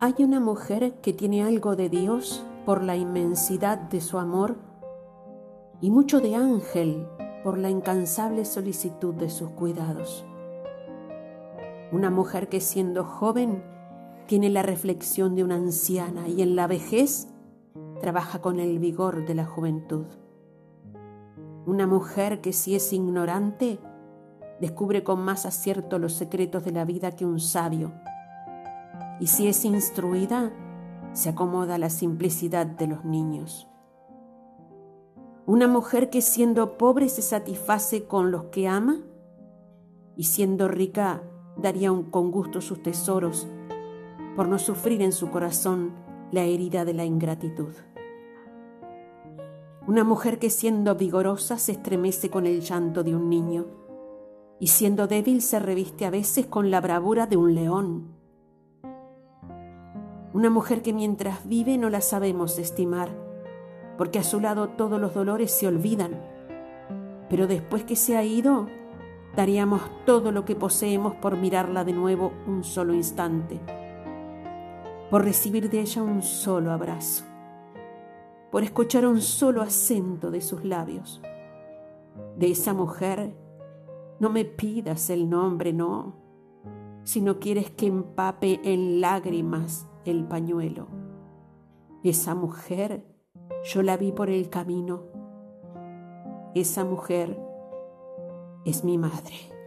Hay una mujer que tiene algo de Dios por la inmensidad de su amor y mucho de ángel por la incansable solicitud de sus cuidados. Una mujer que siendo joven tiene la reflexión de una anciana y en la vejez trabaja con el vigor de la juventud. Una mujer que si es ignorante descubre con más acierto los secretos de la vida que un sabio y si es instruida se acomoda a la simplicidad de los niños. Una mujer que siendo pobre se satisface con los que ama y siendo rica daría con gusto sus tesoros por no sufrir en su corazón la herida de la ingratitud. Una mujer que siendo vigorosa se estremece con el llanto de un niño y siendo débil se reviste a veces con la bravura de un león. Una mujer que mientras vive no la sabemos estimar porque a su lado todos los dolores se olvidan. Pero después que se ha ido, daríamos todo lo que poseemos por mirarla de nuevo un solo instante, por recibir de ella un solo abrazo, por escuchar un solo acento de sus labios. De esa mujer no me pidas el nombre, no, si no quieres que empape en lágrimas el pañuelo. Esa mujer yo la vi por el camino. Esa mujer es mi madre.